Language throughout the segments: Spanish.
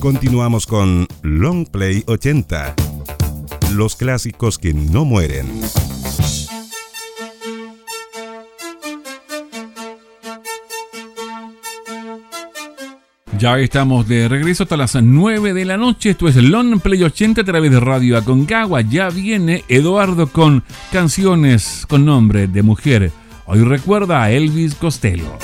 Continuamos con Long Play 80. Los clásicos que no mueren. Ya estamos de regreso hasta las 9 de la noche. Esto es Long Play 80 a través de Radio Aconcagua. Ya viene Eduardo con canciones con nombre de mujer. Hoy recuerda a Elvis Costello.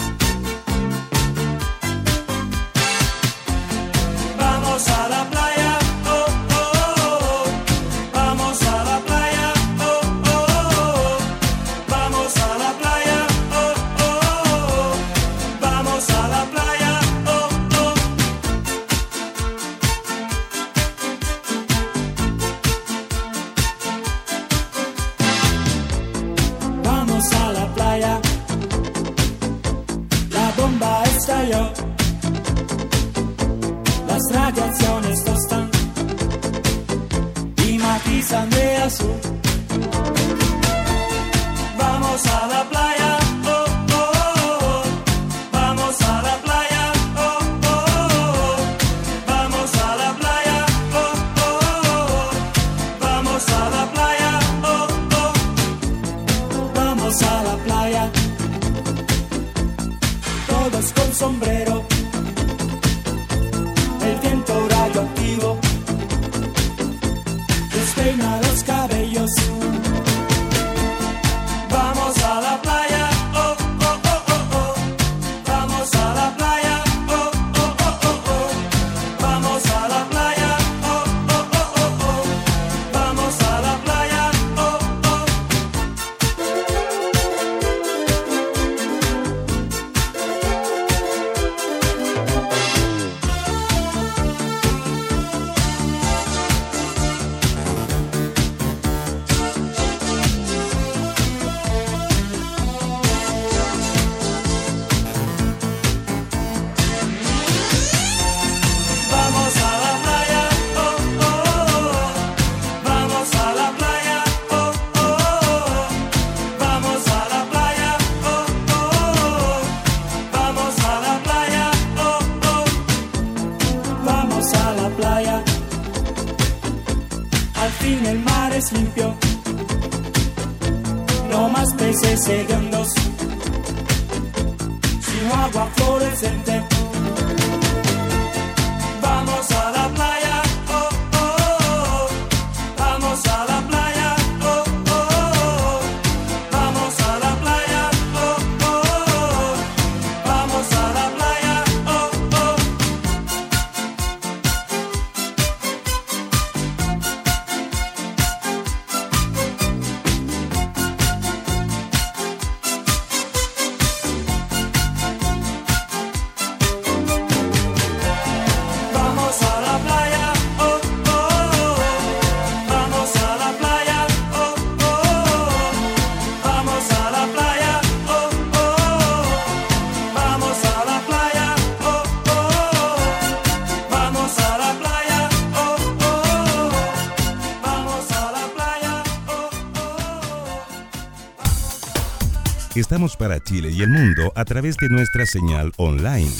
Estamos para Chile y el mundo a través de nuestra señal online.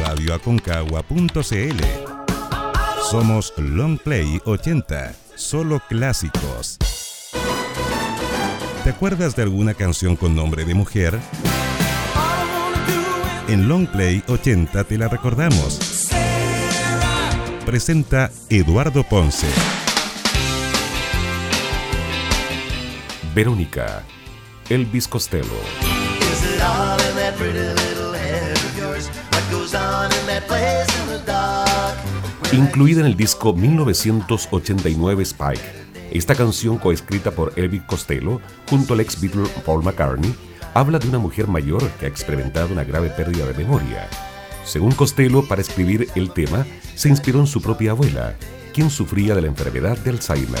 Radioaconcagua.cl Somos Long Play 80, solo clásicos. ¿Te acuerdas de alguna canción con nombre de mujer? En Long Play 80 te la recordamos. Presenta Eduardo Ponce. Verónica Elvis Costello. Incluida en el disco 1989 Spike, esta canción coescrita por Elvis Costello junto al ex Beatle Paul McCartney habla de una mujer mayor que ha experimentado una grave pérdida de memoria. Según Costello, para escribir el tema, se inspiró en su propia abuela, quien sufría de la enfermedad de Alzheimer.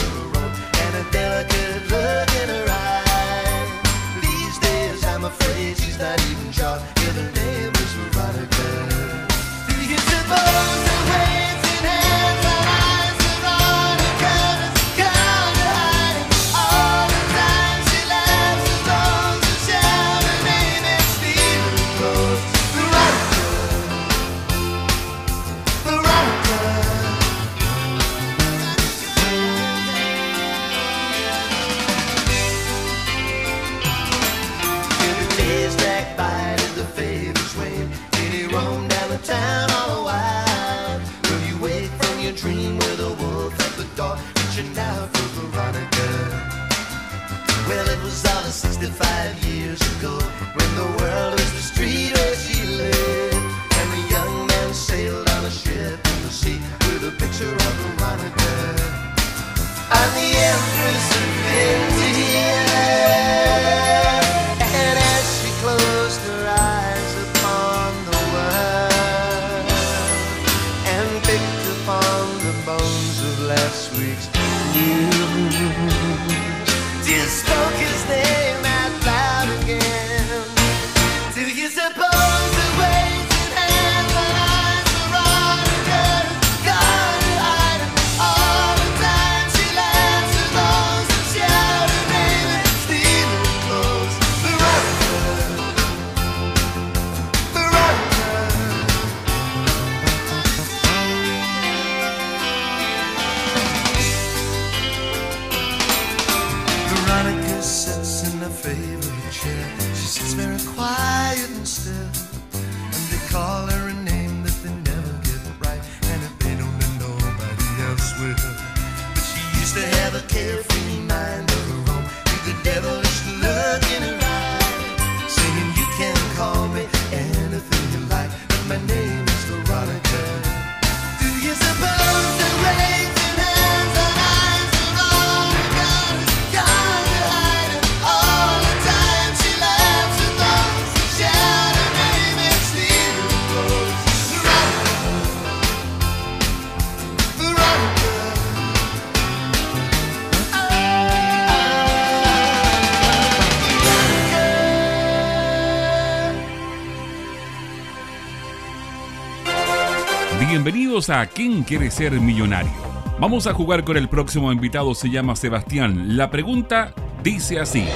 Bienvenidos a ¿Quién quiere ser millonario? Vamos a jugar con el próximo invitado, se llama Sebastián. La pregunta dice así.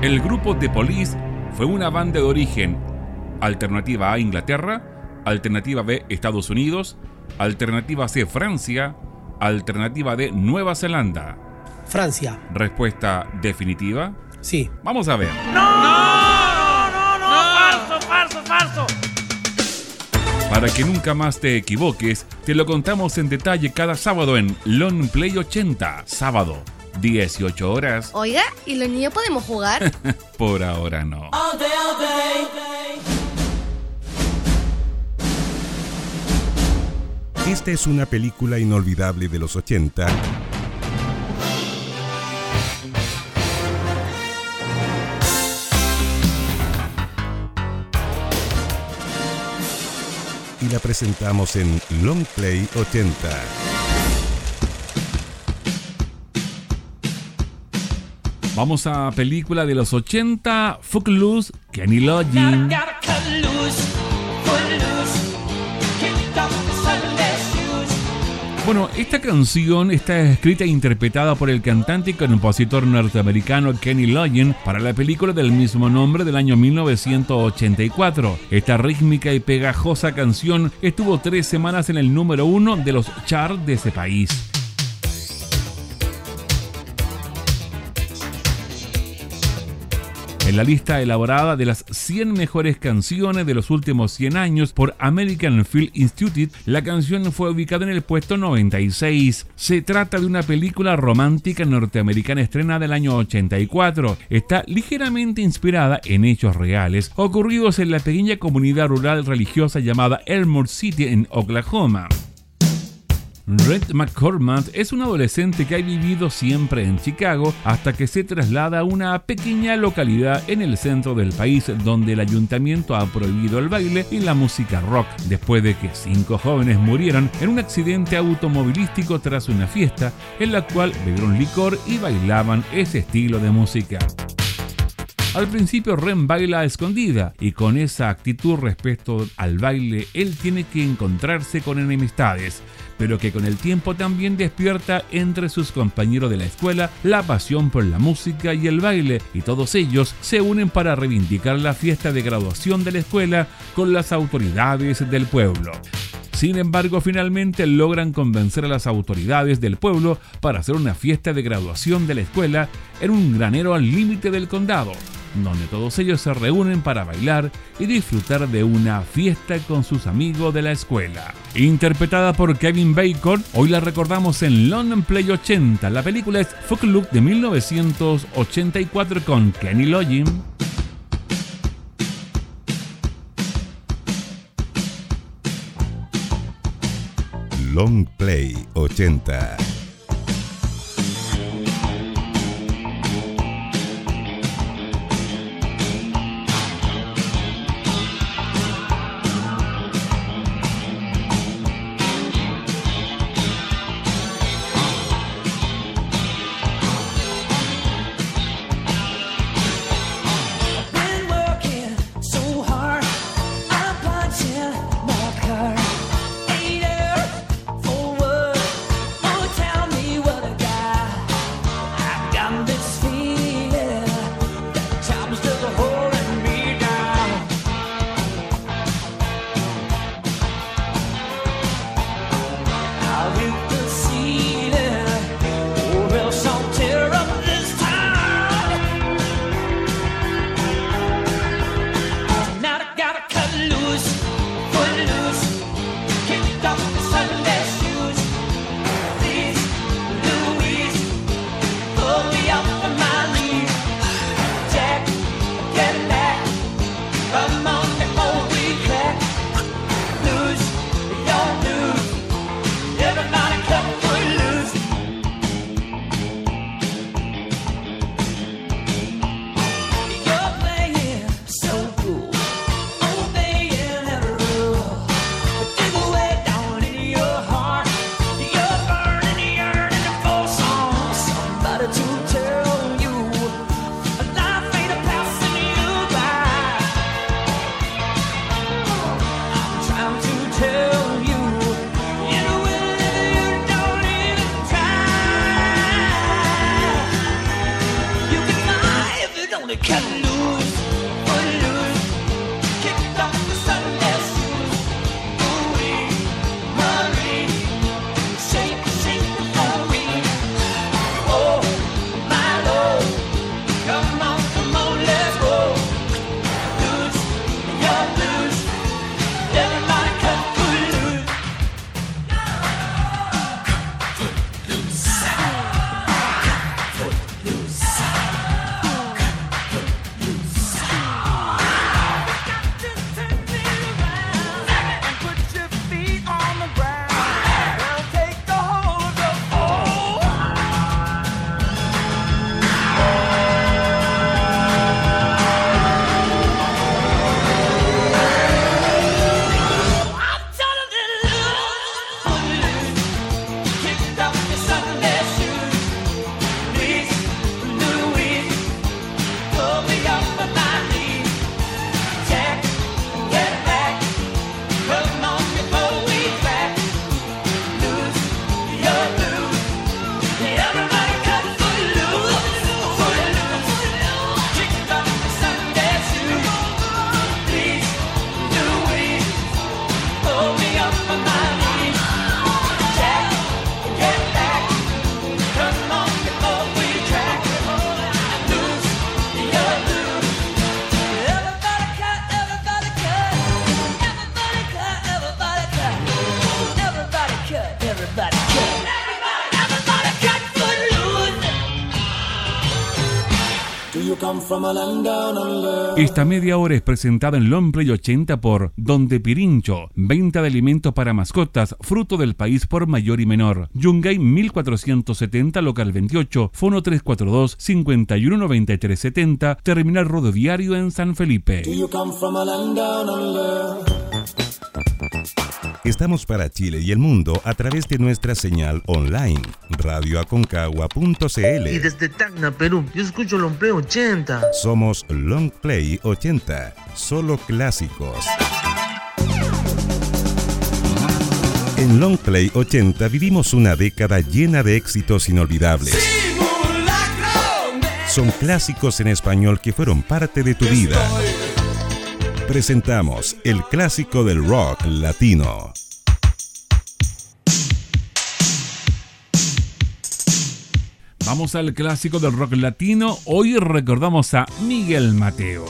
El grupo The Police fue una banda de origen alternativa A Inglaterra, alternativa B Estados Unidos, alternativa C Francia, alternativa D Nueva Zelanda. Francia. Respuesta definitiva. Sí. Vamos a ver. ¡Falso, falso, falso! Para que nunca más te equivoques, te lo contamos en detalle cada sábado en Long Play 80, sábado, 18 horas. Oiga, ¿y los niños podemos jugar? Por ahora no. Esta es una película inolvidable de los 80 la presentamos en Long Play 80. Vamos a película de los 80, Footloose, Kenny Loggins. Bueno, esta canción está escrita e interpretada por el cantante y compositor norteamericano Kenny Loggins para la película del mismo nombre del año 1984. Esta rítmica y pegajosa canción estuvo tres semanas en el número uno de los charts de ese país. En la lista elaborada de las 100 mejores canciones de los últimos 100 años por American Film Institute, la canción fue ubicada en el puesto 96. Se trata de una película romántica norteamericana estrenada el año 84. Está ligeramente inspirada en hechos reales ocurridos en la pequeña comunidad rural religiosa llamada Elmore City en Oklahoma. Red McCormack es un adolescente que ha vivido siempre en Chicago hasta que se traslada a una pequeña localidad en el centro del país donde el ayuntamiento ha prohibido el baile y la música rock después de que cinco jóvenes murieron en un accidente automovilístico tras una fiesta en la cual bebieron licor y bailaban ese estilo de música. Al principio Ren baila a escondida y con esa actitud respecto al baile él tiene que encontrarse con enemistades, pero que con el tiempo también despierta entre sus compañeros de la escuela la pasión por la música y el baile y todos ellos se unen para reivindicar la fiesta de graduación de la escuela con las autoridades del pueblo. Sin embargo, finalmente logran convencer a las autoridades del pueblo para hacer una fiesta de graduación de la escuela en un granero al límite del condado. donde todos ellos se reúnen para bailar y disfrutar de una fiesta con sus amigos de la escuela. Interpretada por Kevin Bacon, hoy la recordamos en London Play 80. La película es Look de 1984 con Kenny Loggin. Long Play 80. Esta media hora es presentada en Lomplay 80 por Donde Pirincho, venta de alimentos para mascotas, fruto del país por mayor y menor. Yungay 1470, local 28, fono 342 519370, terminal rodoviario en San Felipe. Estamos para Chile y el mundo a través de nuestra señal online, radioaconcagua.cl. Y desde Tacna, Perú, yo escucho Longplay 80. Somos Longplay 80, solo clásicos. En Longplay 80 vivimos una década llena de éxitos inolvidables. Son clásicos en español que fueron parte de tu vida presentamos el clásico del rock latino. Vamos al clásico del rock latino. Hoy recordamos a Miguel Mateo.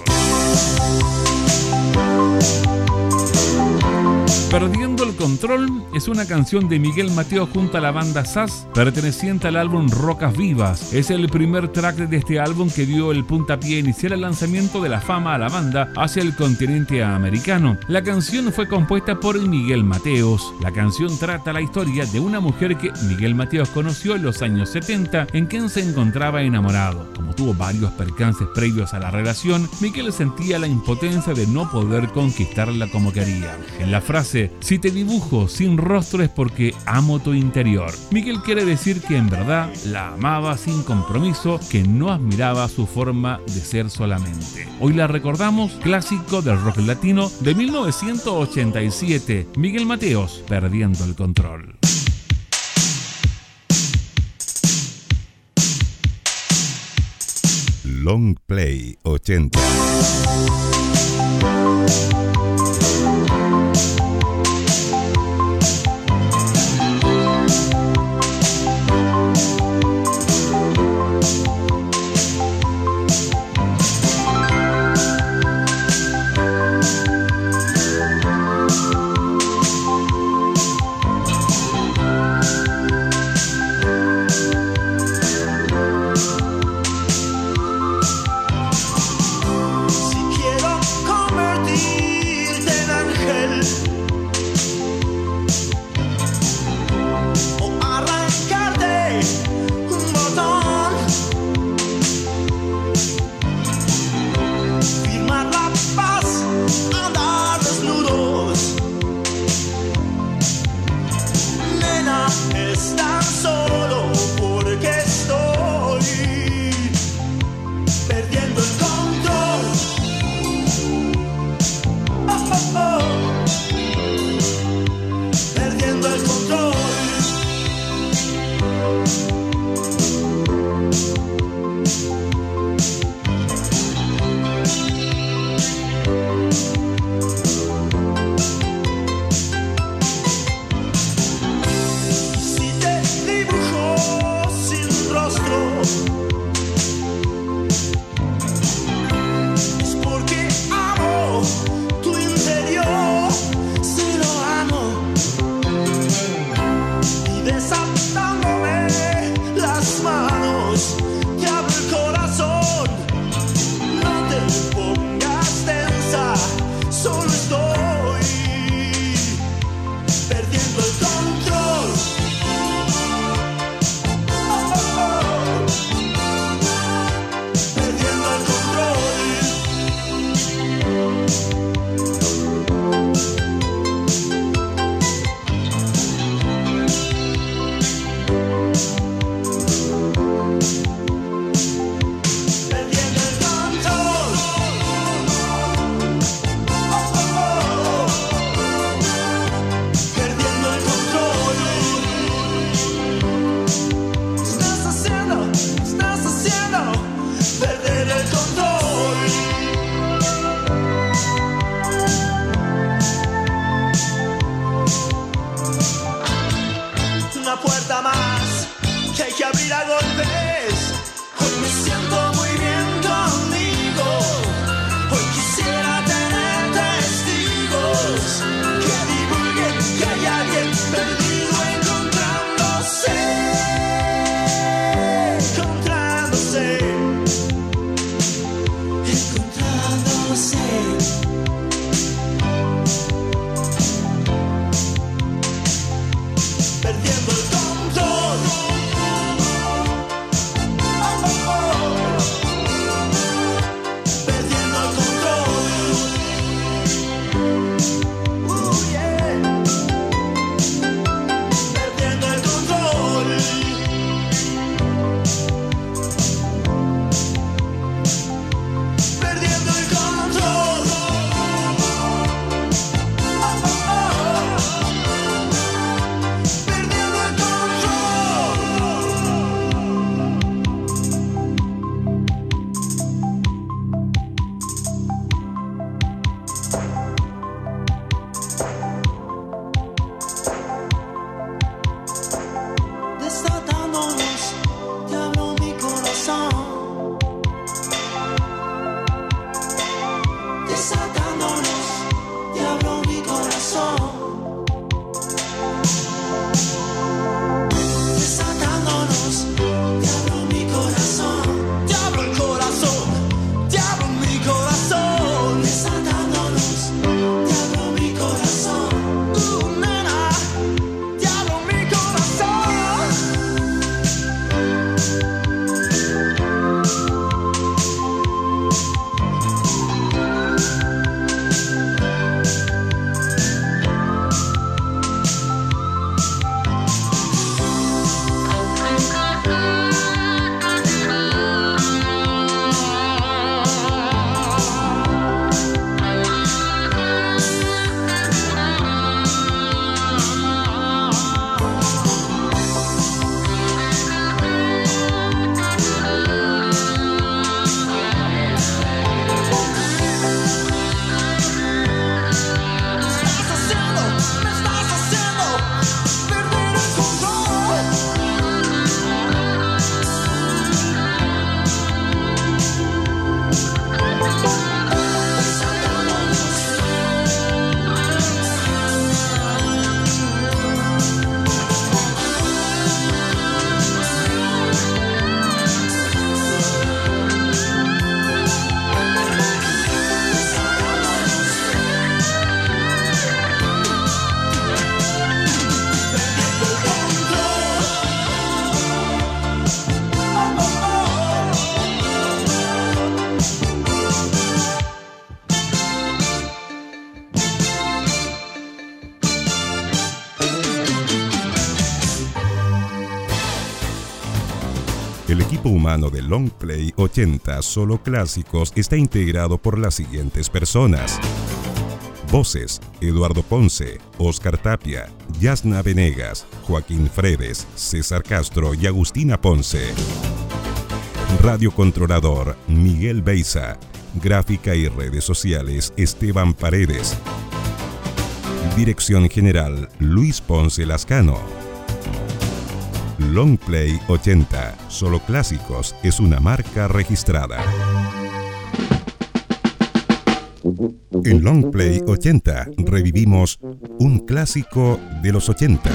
Perdiendo control es una canción de Miguel Mateo junto a la banda SAS, perteneciente al álbum Rocas Vivas. Es el primer track de este álbum que dio el puntapié inicial al lanzamiento de la fama a la banda hacia el continente americano. La canción fue compuesta por Miguel Mateos. La canción trata la historia de una mujer que Miguel Mateos conoció en los años 70, en quien se encontraba enamorado. Como tuvo varios percances previos a la relación, Miguel sentía la impotencia de no poder conquistarla como quería. En la frase si te dibujo sin rostro es porque amo tu interior. Miguel quiere decir que en verdad la amaba sin compromiso, que no admiraba su forma de ser solamente. Hoy la recordamos, clásico del rock latino de 1987, Miguel Mateos, Perdiendo el Control. Long Play 80. this. Humano de Long Play 80 Solo Clásicos está integrado por las siguientes personas. Voces: Eduardo Ponce, Oscar Tapia, Yasna Venegas, Joaquín Fredes, César Castro y Agustina Ponce. Radio Controlador: Miguel Beiza. Gráfica y redes sociales: Esteban Paredes. Dirección General: Luis Ponce Lascano. Long Play 80, solo clásicos, es una marca registrada. En Long Play 80 revivimos un clásico de los 80.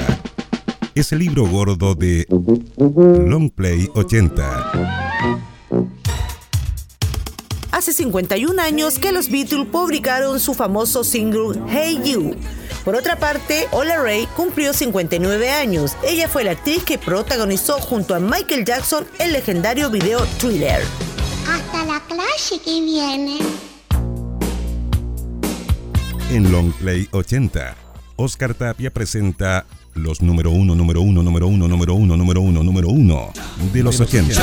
Es el libro gordo de Long Play 80. Hace 51 años que los Beatles publicaron su famoso single Hey You. Por otra parte, Ola Ray cumplió 59 años. Ella fue la actriz que protagonizó junto a Michael Jackson el legendario video Thriller. Hasta la clase que viene. En Long Play 80, Oscar Tapia presenta los número uno, número uno, número uno, número uno, número uno, número uno de los 80.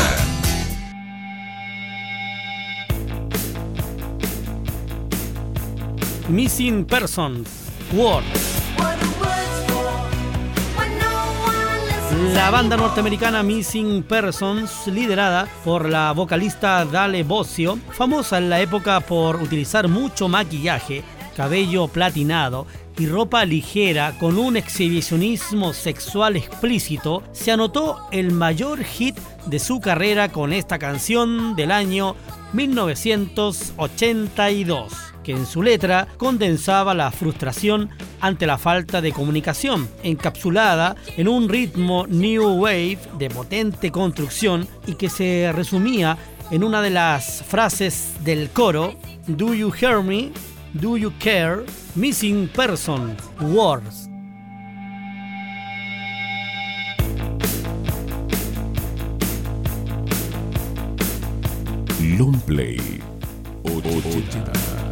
Missing Persons, War. La banda norteamericana Missing Persons, liderada por la vocalista Dale Bossio, famosa en la época por utilizar mucho maquillaje, cabello platinado y ropa ligera con un exhibicionismo sexual explícito, se anotó el mayor hit de su carrera con esta canción del año 1982 que en su letra condensaba la frustración ante la falta de comunicación, encapsulada en un ritmo new wave de potente construcción y que se resumía en una de las frases del coro Do you hear me? Do you care? Missing person, words. Long Play 80.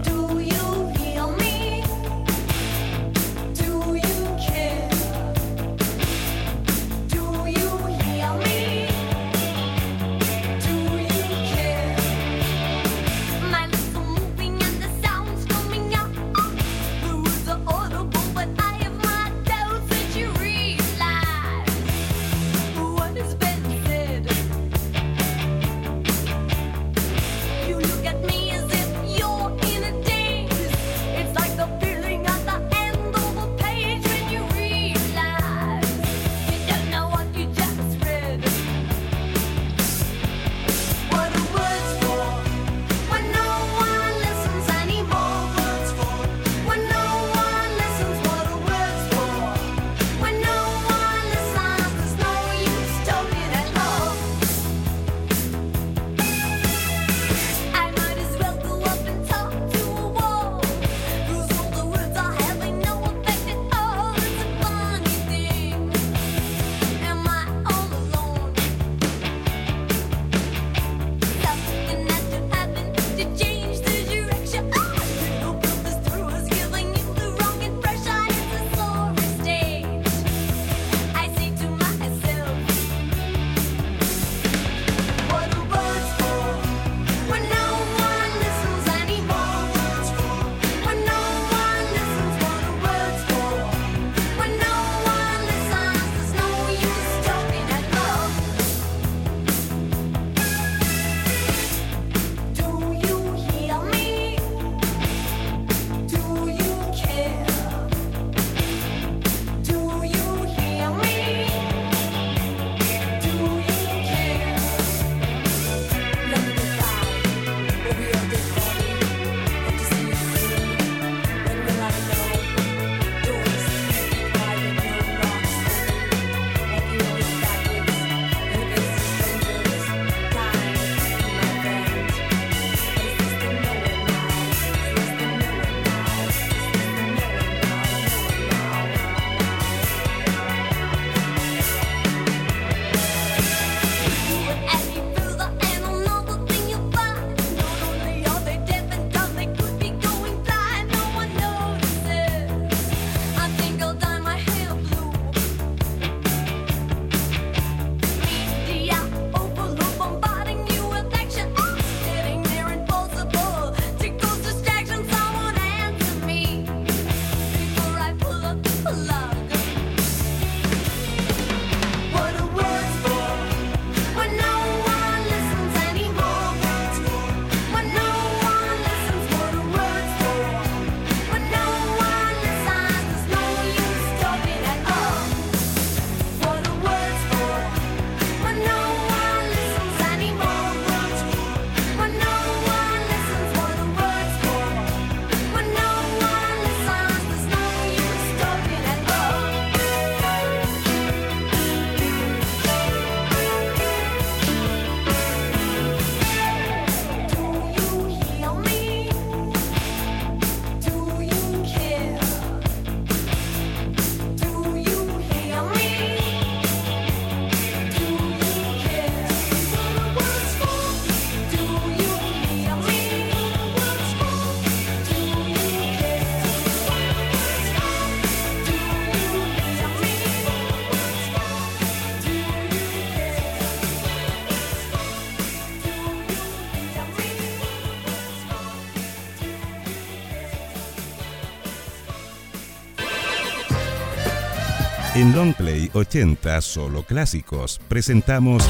En Longplay 80 Solo Clásicos presentamos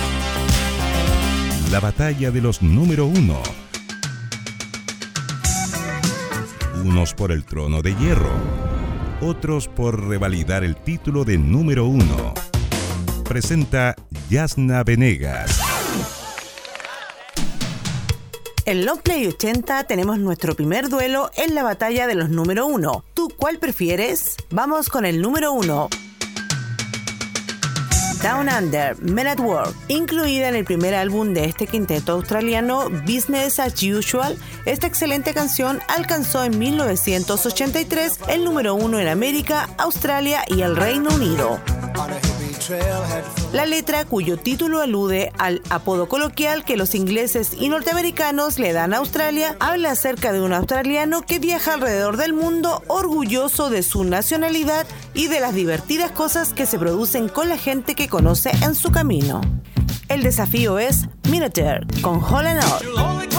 la batalla de los número uno. Unos por el trono de hierro, otros por revalidar el título de número uno. Presenta Yasna Venegas. En Long Play 80 tenemos nuestro primer duelo en la batalla de los número uno. ¿Tú cuál prefieres? Vamos con el número uno. Down Under, Men at Work, incluida en el primer álbum de este quinteto australiano Business as Usual, esta excelente canción alcanzó en 1983 el número uno en América, Australia y el Reino Unido. La letra, cuyo título alude al apodo coloquial que los ingleses y norteamericanos le dan a Australia, habla acerca de un australiano que viaja alrededor del mundo orgulloso de su nacionalidad y de las divertidas cosas que se producen con la gente que conoce en su camino. El desafío es Minotaur con Out.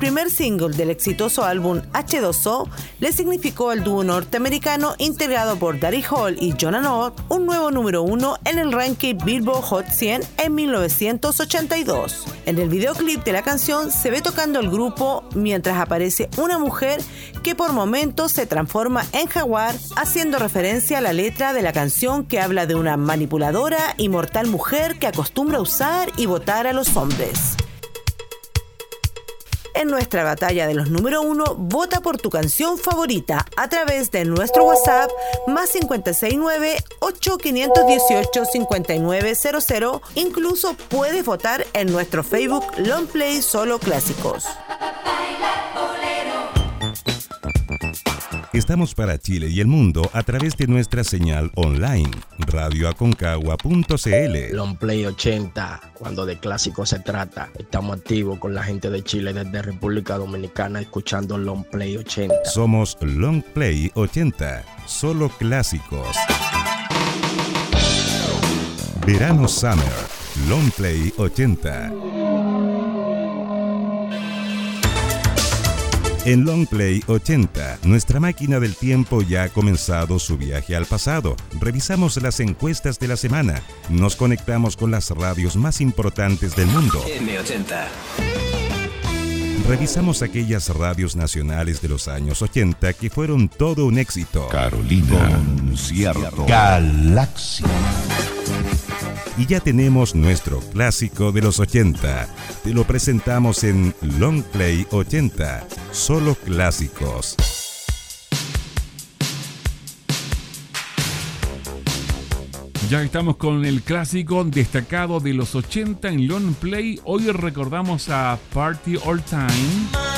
Primer single del exitoso álbum H2O le significó al dúo norteamericano integrado por Daddy Hall y John Nord un nuevo número uno en el ranking Billboard Hot 100 en 1982. En el videoclip de la canción se ve tocando el grupo mientras aparece una mujer que por momentos se transforma en jaguar, haciendo referencia a la letra de la canción que habla de una manipuladora y mortal mujer que acostumbra usar y votar a los hombres. En nuestra batalla de los número uno, vota por tu canción favorita a través de nuestro WhatsApp más 569-8518-5900. Incluso puedes votar en nuestro Facebook Long Play Solo Clásicos. Estamos para Chile y el mundo a través de nuestra señal online, radioaconcagua.cl. Longplay 80, cuando de clásicos se trata. Estamos activos con la gente de Chile desde República Dominicana escuchando Longplay 80. Somos Long Play 80, solo clásicos. Verano Summer, Long Play 80. En Long Play 80, nuestra máquina del tiempo ya ha comenzado su viaje al pasado. Revisamos las encuestas de la semana. Nos conectamos con las radios más importantes del mundo. M80. Revisamos aquellas radios nacionales de los años 80 que fueron todo un éxito. Carolina, concierto. Galaxia. Y ya tenemos nuestro clásico de los 80. Te lo presentamos en Long Play 80. Solo clásicos. Ya estamos con el clásico destacado de los 80 en Long Play. Hoy recordamos a Party All Time.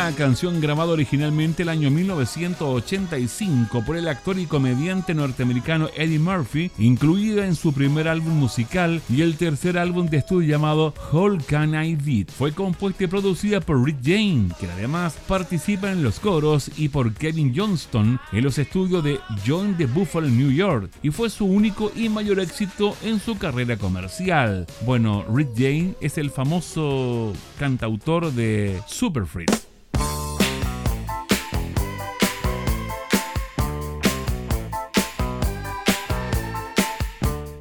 Una canción grabada originalmente el año 1985 por el actor y comediante norteamericano Eddie Murphy, incluida en su primer álbum musical y el tercer álbum de estudio llamado How Can I Beat. Fue compuesta y producida por Rick Jane, que además participa en los coros, y por Kevin Johnston en los estudios de Join the Buffalo New York, y fue su único y mayor éxito en su carrera comercial. Bueno, Rick Jane es el famoso cantautor de Super Freak.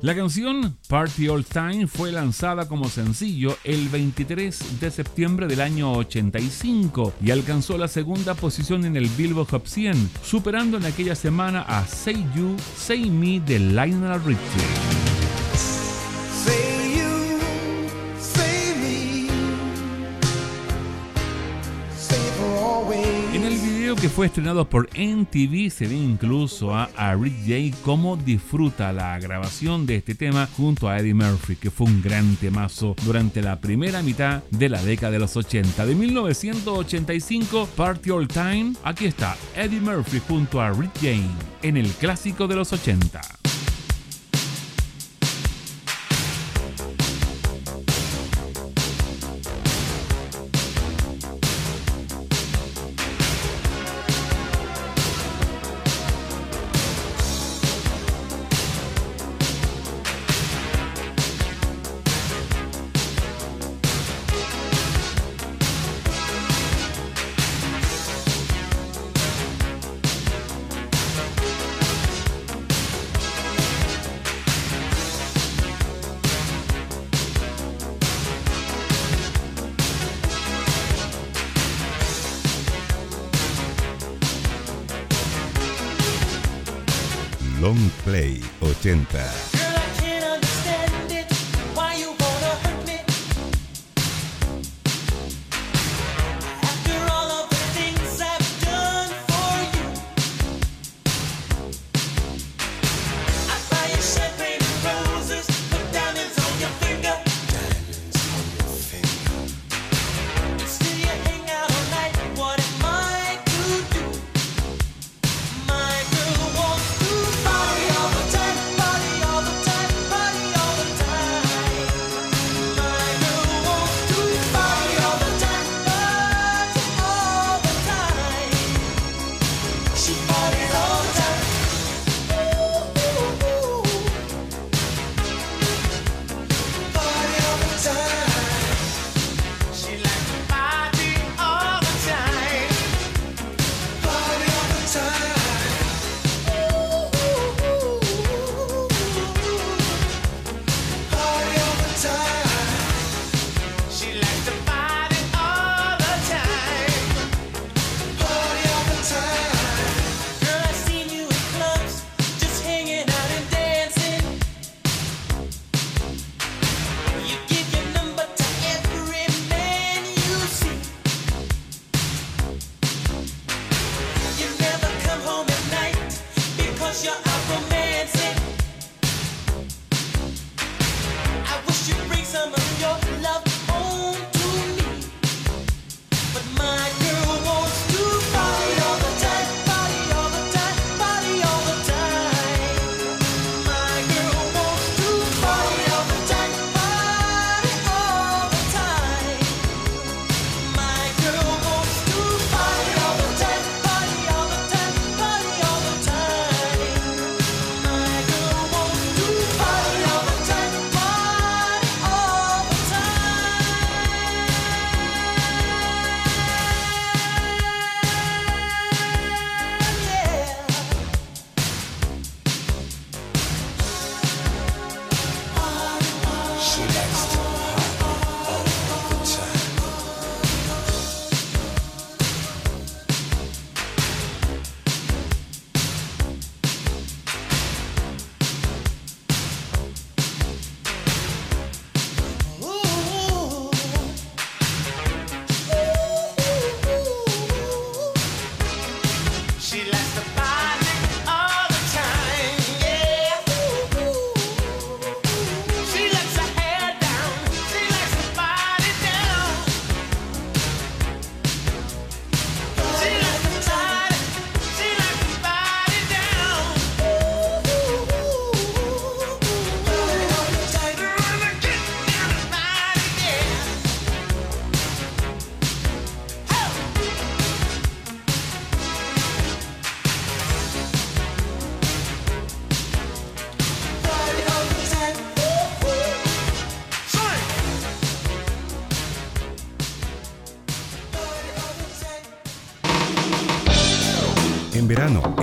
La canción Party All Time fue lanzada como sencillo el 23 de septiembre del año 85 y alcanzó la segunda posición en el Billboard Hot 100, superando en aquella semana a Say You, Say Me de Lionel Richie. Que fue estrenado por MTV se ve incluso a, Rick Jay cómo disfruta la grabación de este tema junto a Eddie Murphy, que fue un gran temazo durante la primera mitad de la década de los 80. De 1985, Party All Time, aquí está Eddie Murphy junto a Rick Jane en el clásico de los 80.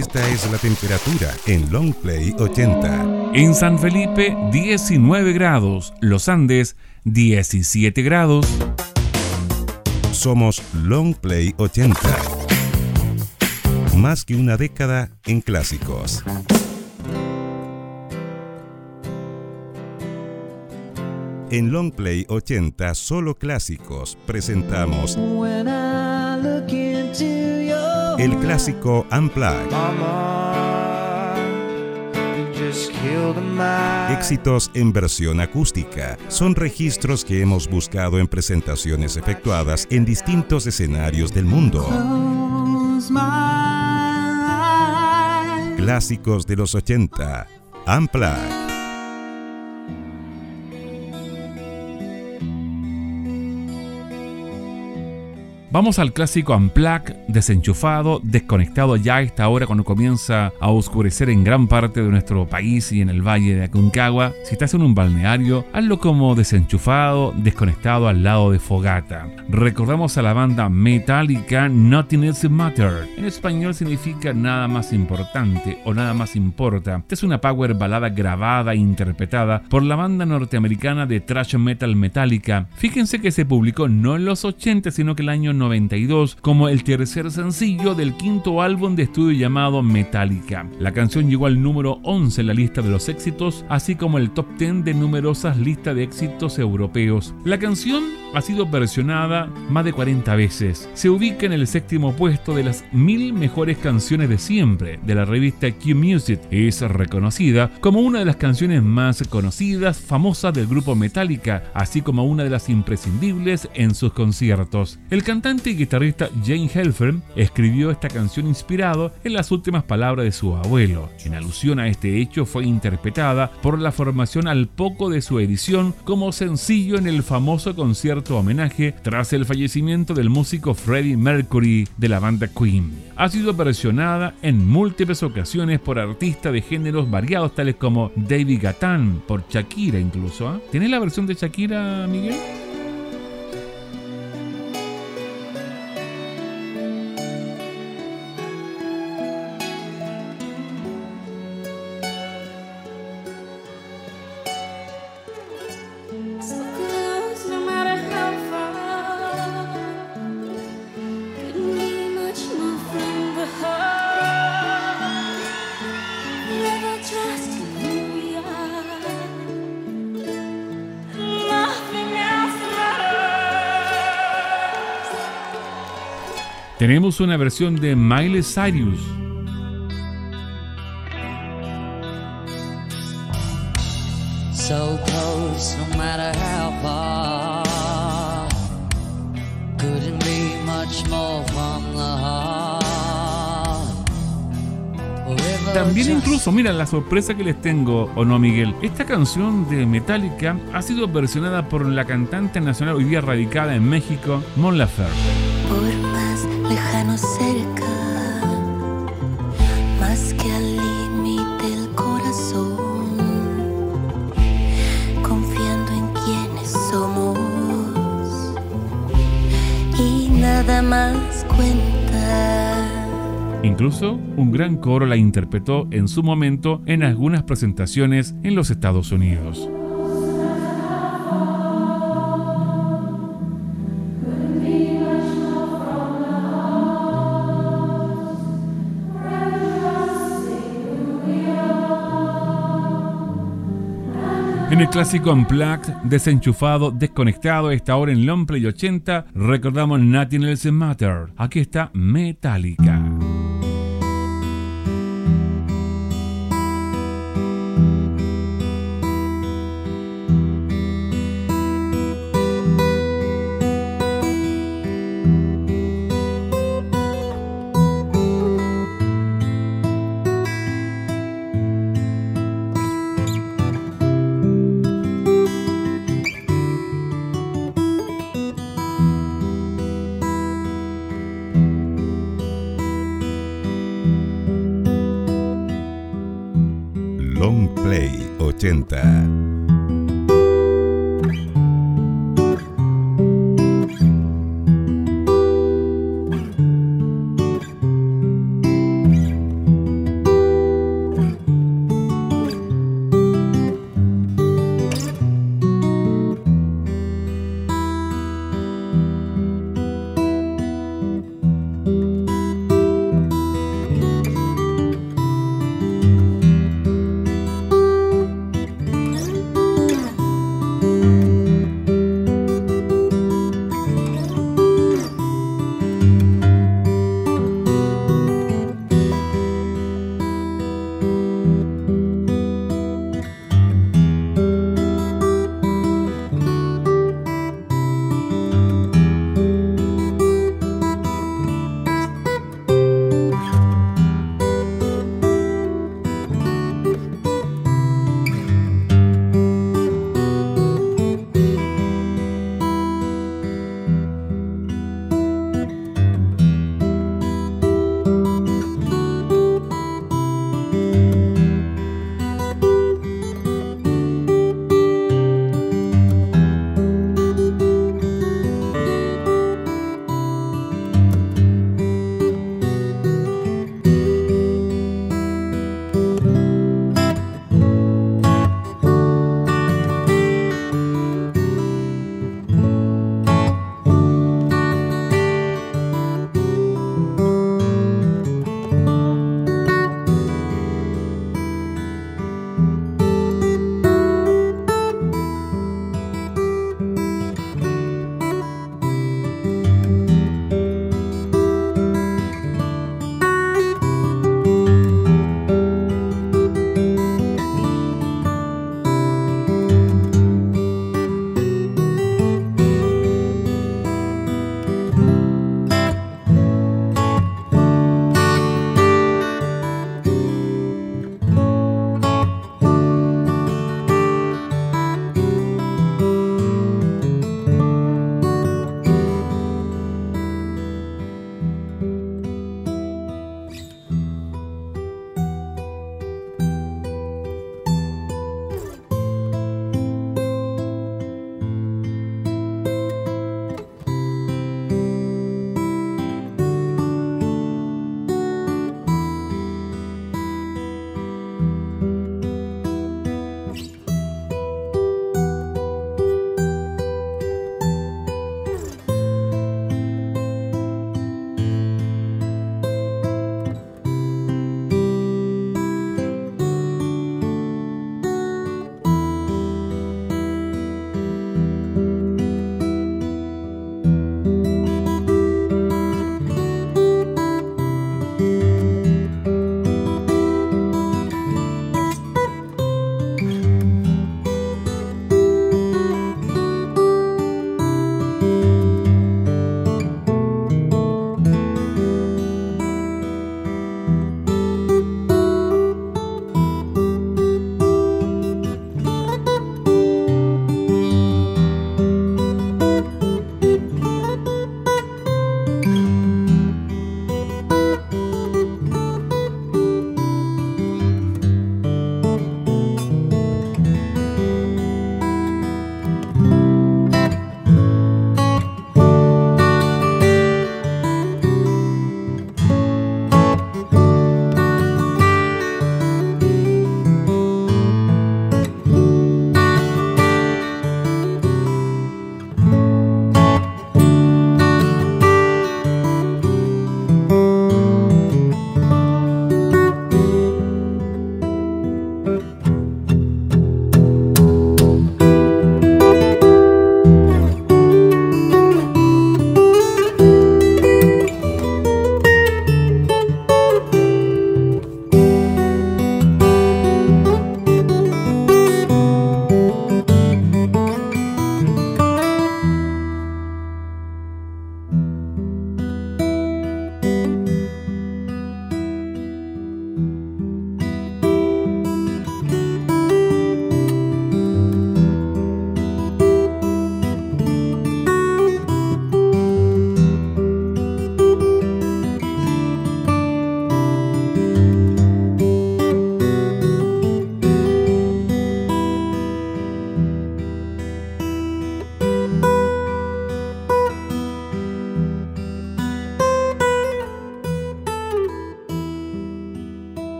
Esta es la temperatura en Long Play 80. En San Felipe, 19 grados. Los Andes, 17 grados. Somos Long Play 80. Más que una década en clásicos. En Long Play 80, solo clásicos, presentamos When I look into your el clásico Unplugged. Éxitos en versión acústica son registros que hemos buscado en presentaciones efectuadas en distintos escenarios del mundo. Clásicos de los 80. Unplugged. Vamos al clásico Unplug, desenchufado, desconectado ya a esta hora cuando comienza a oscurecer en gran parte de nuestro país y en el valle de Aconcagua. Si estás en un balneario, hazlo como desenchufado, desconectado al lado de fogata. Recordamos a la banda Metallica Nothing Else Matter. En español significa nada más importante o nada más importa. Esta es una power balada grabada e interpretada por la banda norteamericana de thrash metal Metallica. Fíjense que se publicó no en los 80 sino que el año 92 como el tercer sencillo del quinto álbum de estudio llamado Metallica. La canción llegó al número 11 en la lista de los éxitos, así como el top 10 de numerosas listas de éxitos europeos. La canción ha sido versionada más de 40 veces. Se ubica en el séptimo puesto de las mil mejores canciones de siempre de la revista Q Music. Es reconocida como una de las canciones más conocidas, famosas del grupo Metallica, así como una de las imprescindibles en sus conciertos. El cantante y guitarrista Jane Helfer escribió esta canción inspirado en las últimas palabras de su abuelo. En alusión a este hecho fue interpretada por la formación al poco de su edición como sencillo en el famoso concierto homenaje tras el fallecimiento del músico Freddie Mercury de la banda Queen. Ha sido versionada en múltiples ocasiones por artistas de géneros variados tales como David Gatán, por Shakira incluso. ¿ah? ¿Tienes la versión de Shakira, Miguel? Una versión de Miley Cyrus. So close, no matter how far. Couldn't be much more from the heart. Forever También incluso, mira la sorpresa que les tengo, ¿o no, Miguel? Esta canción de Metallica ha sido versionada por la cantante nacional hoy día radicada en México, Mon Laferte. Lejano cerca, más que al límite el corazón, confiando en quienes somos y nada más cuenta. Incluso un gran coro la interpretó en su momento en algunas presentaciones en los Estados Unidos. En el clásico Unplugged, desenchufado, desconectado, esta hora en Long Play 80, recordamos Nothing Else Matter. Aquí está Metallica.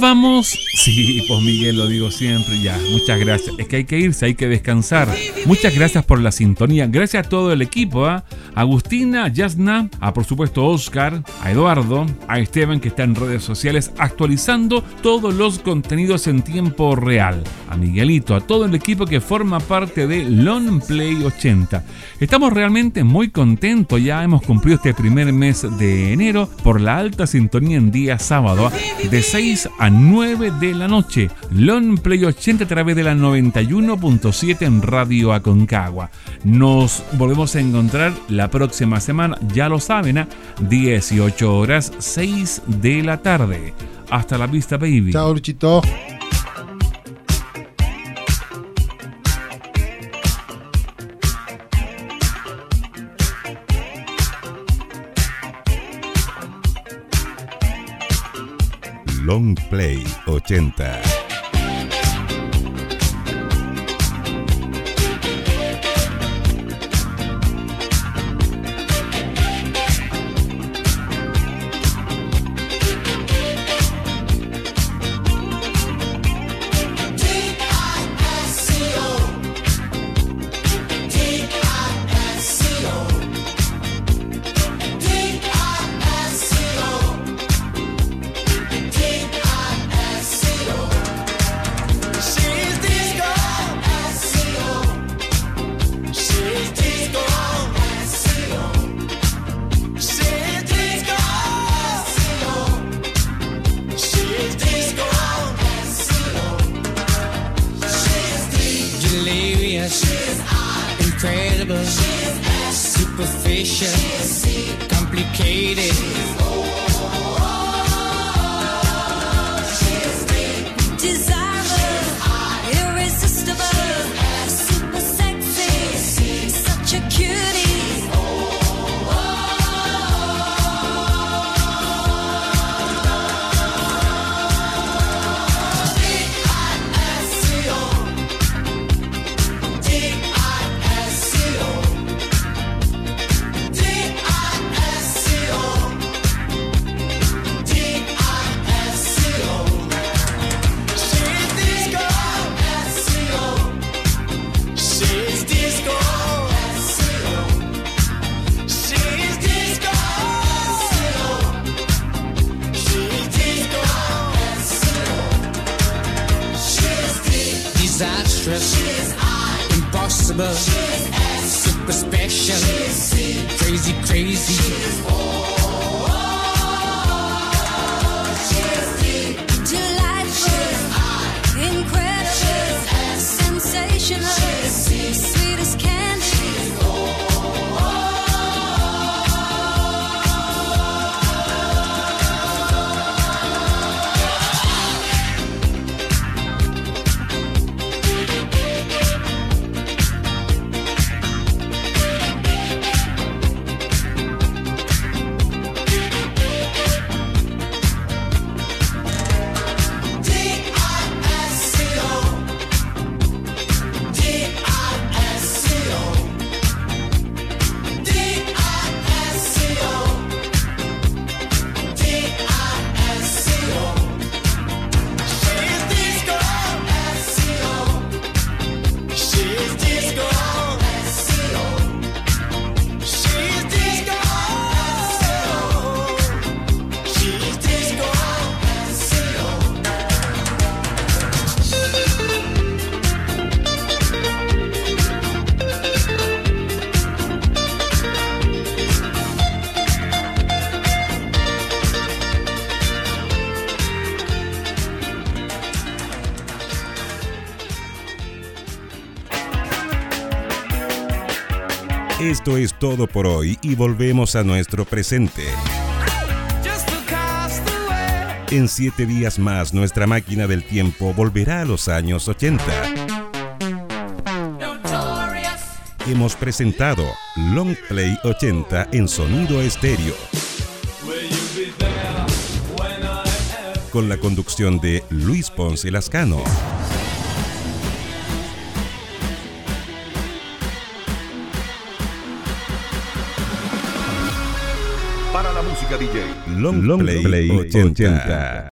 Nos Sí, pues Miguel lo digo siempre ya. Muchas gracias. Es que hay que irse, hay que descansar. Muchas gracias por la sintonía. Gracias a todo el equipo, ¿ah? Agustina, Yasna, a por supuesto Oscar, a Eduardo, a Esteban que está en redes sociales actualizando todos los contenidos en tiempo real. A Miguelito, a todo el equipo que forma parte de Long Play 80. Estamos realmente muy contentos. Ya hemos cumplido este primer mes de enero por la alta sintonía en día sábado ¿ah? de 6 a 9 de la noche. Long Play 80 a través de la 91.7 en Radio Aconcagua. Nos volvemos a encontrar la próxima semana, ya lo saben, a 18 horas 6 de la tarde. Hasta la vista, baby. Chao, Luchito. Long Play 80. Incredible, superficial, complicated. Esto es todo por hoy y volvemos a nuestro presente. En siete días más, nuestra máquina del tiempo volverá a los años 80. Hemos presentado Long Play 80 en sonido estéreo. Con la conducción de Luis Ponce Lascano. Música DJ. Long, Play, 80.